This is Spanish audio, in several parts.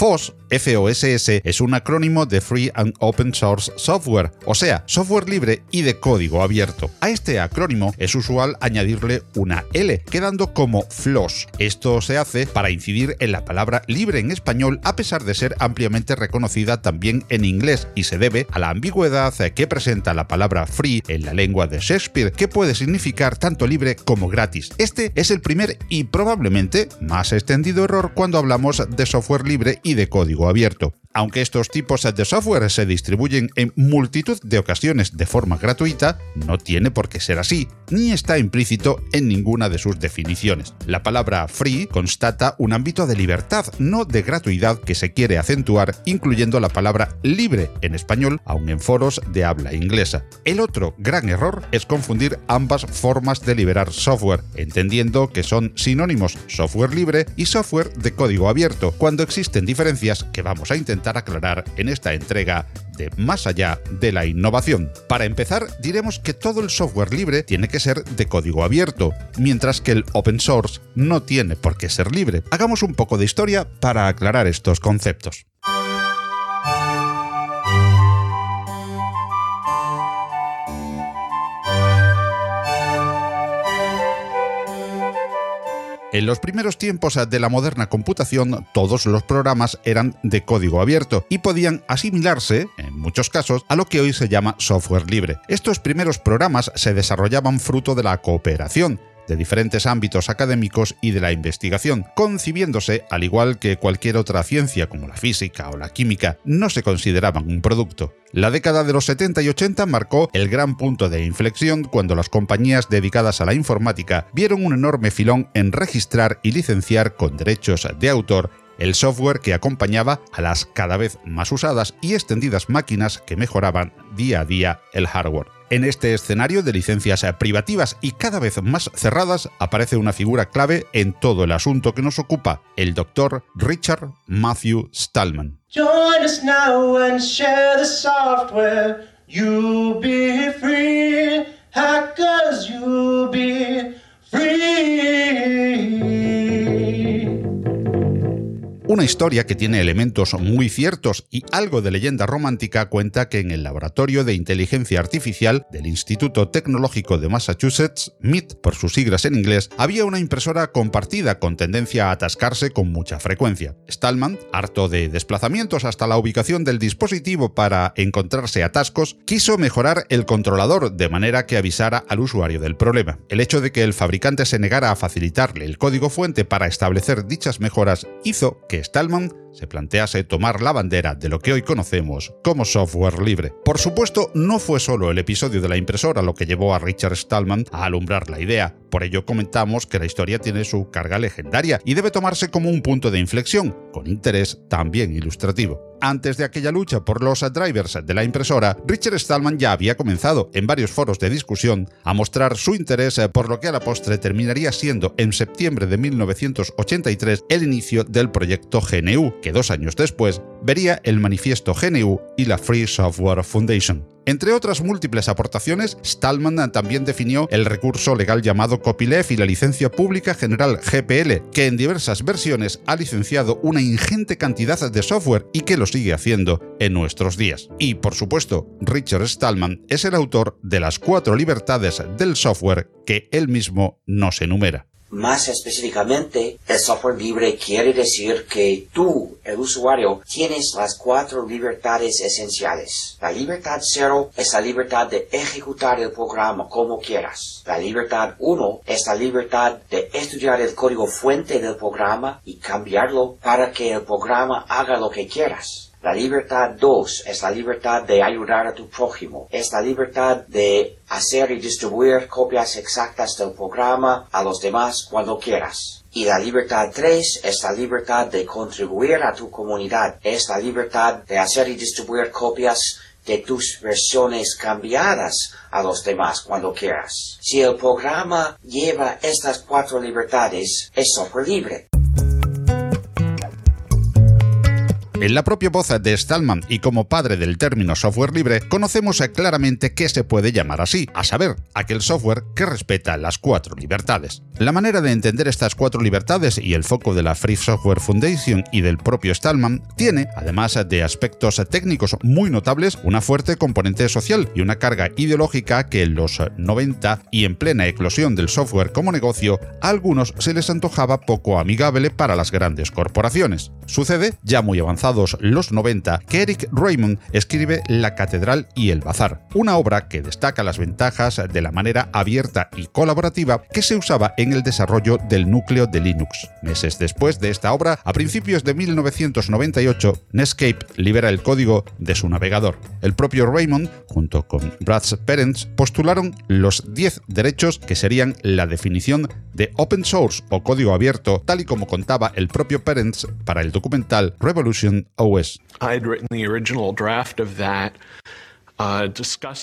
FOSS, FOSS, es un acrónimo de Free and Open Source Software, o sea, software libre y de código abierto. A este acrónimo es usual añadirle una L, quedando como FLOSS. Esto se hace para incidir en la palabra libre en español, a pesar de ser ampliamente reconocida también en inglés, y se debe a la ambigüedad que presenta la palabra free en la lengua de Shakespeare, que puede significar tanto libre como gratis. Este es el primer y probablemente más extendido error cuando hablamos de software libre y de código abierto. Aunque estos tipos de software se distribuyen en multitud de ocasiones de forma gratuita, no tiene por qué ser así, ni está implícito en ninguna de sus definiciones. La palabra free constata un ámbito de libertad, no de gratuidad que se quiere acentuar, incluyendo la palabra libre en español, aun en foros de habla inglesa. El otro gran error es confundir ambas formas de liberar software, entendiendo que son sinónimos software libre y software de código abierto, cuando existen diferencias que vamos a intentar aclarar en esta entrega de Más allá de la innovación. Para empezar, diremos que todo el software libre tiene que ser de código abierto, mientras que el open source no tiene por qué ser libre. Hagamos un poco de historia para aclarar estos conceptos. En los primeros tiempos de la moderna computación, todos los programas eran de código abierto y podían asimilarse, en muchos casos, a lo que hoy se llama software libre. Estos primeros programas se desarrollaban fruto de la cooperación, de diferentes ámbitos académicos y de la investigación, concibiéndose, al igual que cualquier otra ciencia como la física o la química, no se consideraban un producto. La década de los 70 y 80 marcó el gran punto de inflexión cuando las compañías dedicadas a la informática vieron un enorme filón en registrar y licenciar con derechos de autor el software que acompañaba a las cada vez más usadas y extendidas máquinas que mejoraban día a día el hardware. En este escenario de licencias privativas y cada vez más cerradas aparece una figura clave en todo el asunto que nos ocupa, el doctor Richard Matthew Stallman. Una historia que tiene elementos muy ciertos y algo de leyenda romántica cuenta que en el laboratorio de inteligencia artificial del Instituto Tecnológico de Massachusetts, MIT por sus siglas en inglés, había una impresora compartida con tendencia a atascarse con mucha frecuencia. Stallman, harto de desplazamientos hasta la ubicación del dispositivo para encontrarse atascos, quiso mejorar el controlador de manera que avisara al usuario del problema. El hecho de que el fabricante se negara a facilitarle el código fuente para establecer dichas mejoras hizo que Stallman se plantease tomar la bandera de lo que hoy conocemos como software libre. Por supuesto, no fue solo el episodio de la impresora lo que llevó a Richard Stallman a alumbrar la idea. Por ello comentamos que la historia tiene su carga legendaria y debe tomarse como un punto de inflexión, con interés también ilustrativo. Antes de aquella lucha por los drivers de la impresora, Richard Stallman ya había comenzado en varios foros de discusión a mostrar su interés por lo que a la postre terminaría siendo en septiembre de 1983 el inicio del proyecto GNU, que dos años después vería el manifiesto GNU y la Free Software Foundation. Entre otras múltiples aportaciones, Stallman también definió el recurso legal llamado copyleft y la licencia pública general GPL, que en diversas versiones ha licenciado una ingente cantidad de software y que lo sigue haciendo en nuestros días. Y por supuesto, Richard Stallman es el autor de las cuatro libertades del software que él mismo nos enumera. Más específicamente, el software libre quiere decir que tú, el usuario, tienes las cuatro libertades esenciales. La libertad cero es la libertad de ejecutar el programa como quieras. La libertad uno es la libertad de estudiar el código fuente del programa y cambiarlo para que el programa haga lo que quieras. La libertad 2 es la libertad de ayudar a tu prójimo. Es la libertad de hacer y distribuir copias exactas del programa a los demás cuando quieras. Y la libertad 3 es la libertad de contribuir a tu comunidad. Es la libertad de hacer y distribuir copias de tus versiones cambiadas a los demás cuando quieras. Si el programa lleva estas cuatro libertades, es software libre. En la propia voz de Stallman y como padre del término software libre, conocemos claramente qué se puede llamar así, a saber, aquel software que respeta las cuatro libertades. La manera de entender estas cuatro libertades y el foco de la Free Software Foundation y del propio Stallman tiene, además de aspectos técnicos muy notables, una fuerte componente social y una carga ideológica que en los 90 y en plena eclosión del software como negocio, a algunos se les antojaba poco amigable para las grandes corporaciones. Sucede, ya muy avanzado los 90 que Eric Raymond escribe La Catedral y el Bazar, una obra que destaca las ventajas de la manera abierta y colaborativa que se usaba en el desarrollo del núcleo de Linux. Meses después de esta obra, a principios de 1998, Netscape libera el código de su navegador. El propio Raymond, junto con Brad Parents, postularon los 10 derechos que serían la definición de open source o código abierto, tal y como contaba el propio Parents para el documental Revolution OS.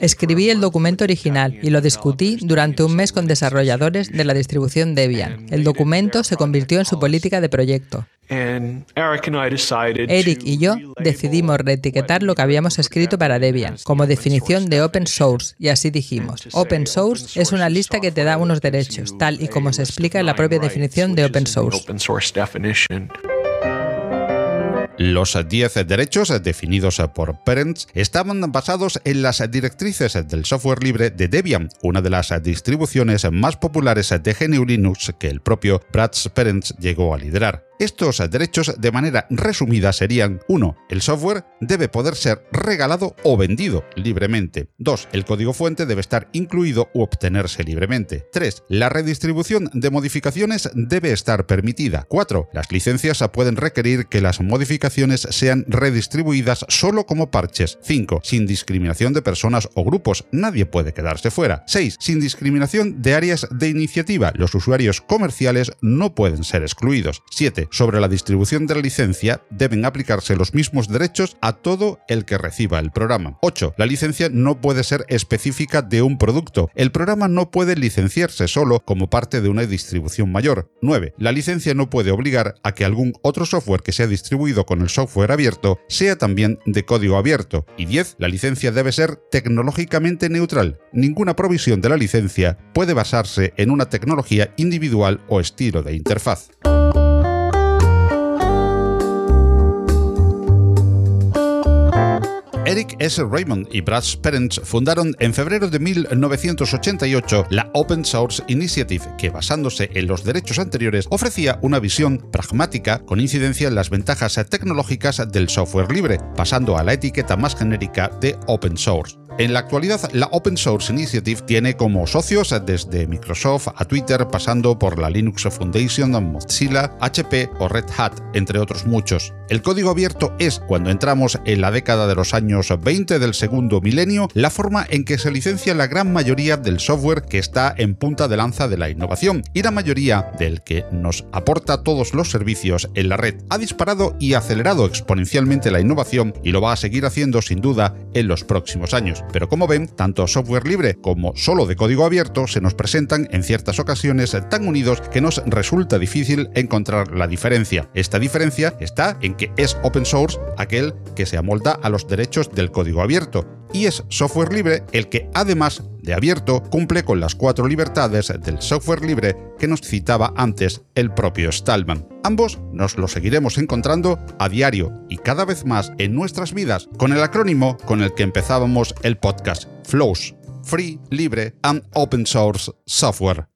Escribí el documento original y lo discutí durante un mes con desarrolladores de la distribución Debian. El documento se convirtió en su política de proyecto. Eric y yo decidimos reetiquetar lo que habíamos escrito para Debian como definición de open source y así dijimos, open source es una lista que te da unos derechos, tal y como se explica en la propia definición de open source. Los 10 derechos definidos por Parents estaban basados en las directrices del software libre de Debian, una de las distribuciones más populares de GNU Linux que el propio Brad Parents llegó a liderar. Estos derechos, de manera resumida, serían 1. El software debe poder ser regalado o vendido libremente. 2. El código fuente debe estar incluido u obtenerse libremente. 3. La redistribución de modificaciones debe estar permitida. 4. Las licencias pueden requerir que las modificaciones sean redistribuidas solo como parches. 5. Sin discriminación de personas o grupos. Nadie puede quedarse fuera. 6. Sin discriminación de áreas de iniciativa. Los usuarios comerciales no pueden ser excluidos. 7 sobre la distribución de la licencia deben aplicarse los mismos derechos a todo el que reciba el programa. 8. La licencia no puede ser específica de un producto. El programa no puede licenciarse solo como parte de una distribución mayor. 9. La licencia no puede obligar a que algún otro software que sea distribuido con el software abierto sea también de código abierto. Y 10. La licencia debe ser tecnológicamente neutral. Ninguna provisión de la licencia puede basarse en una tecnología individual o estilo de interfaz. Eric S. Raymond y Brad Parents fundaron en febrero de 1988 la Open Source Initiative, que basándose en los derechos anteriores ofrecía una visión pragmática con incidencia en las ventajas tecnológicas del software libre, pasando a la etiqueta más genérica de Open Source. En la actualidad, la Open Source Initiative tiene como socios desde Microsoft a Twitter, pasando por la Linux Foundation, Mozilla, HP o Red Hat, entre otros muchos. El código abierto es, cuando entramos en la década de los años 20 del segundo milenio, la forma en que se licencia la gran mayoría del software que está en punta de lanza de la innovación y la mayoría del que nos aporta todos los servicios en la red. Ha disparado y acelerado exponencialmente la innovación y lo va a seguir haciendo sin duda en los próximos años. Pero como ven, tanto software libre como solo de código abierto se nos presentan en ciertas ocasiones tan unidos que nos resulta difícil encontrar la diferencia. Esta diferencia está en que es open source aquel que se amolda a los derechos del código abierto y es software libre el que además de abierto cumple con las cuatro libertades del software libre que nos citaba antes el propio Stallman. Ambos nos lo seguiremos encontrando a diario y cada vez más en nuestras vidas con el acrónimo con el que empezábamos el podcast, FLOWS, Free, Libre and Open Source Software.